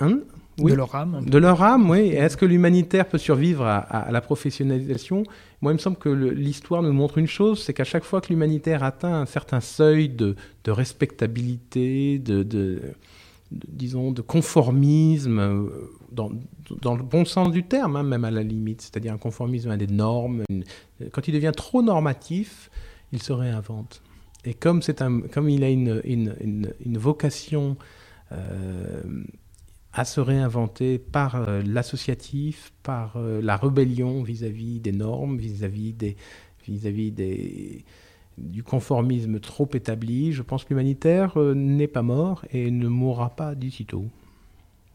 hein? De leur âme. De leur âme, oui. Est-ce que l'humanitaire peut survivre à, la professionnalisation? Moi, il me semble que l'histoire nous montre une chose, c'est qu'à chaque fois que l'humanitaire atteint un certain seuil de, respectabilité, de, disons, de conformisme, euh, dans, le bon sens du terme, hein, même à la limite, c'est-à-dire un conformisme à des normes, quand il devient trop normatif, il se réinvente. Et comme, un, comme il a une, une, vocation... Euh, à se réinventer par euh, l'associatif, par euh, la rébellion vis-à-vis des normes, vis-à-vis des, vis-à-vis des, du conformisme trop établi. Je pense que l'humanitaire euh, n'est pas mort et ne mourra pas d'ici tôt.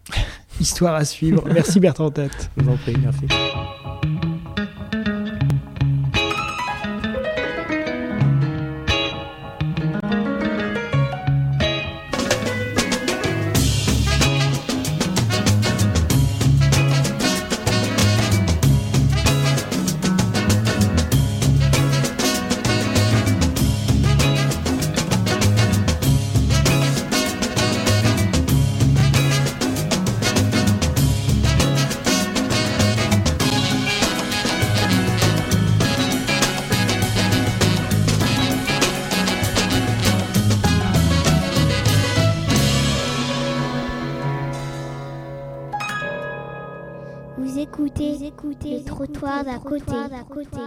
Histoire à suivre. Merci Bertrand Tête. Je vous en prie, merci. côté.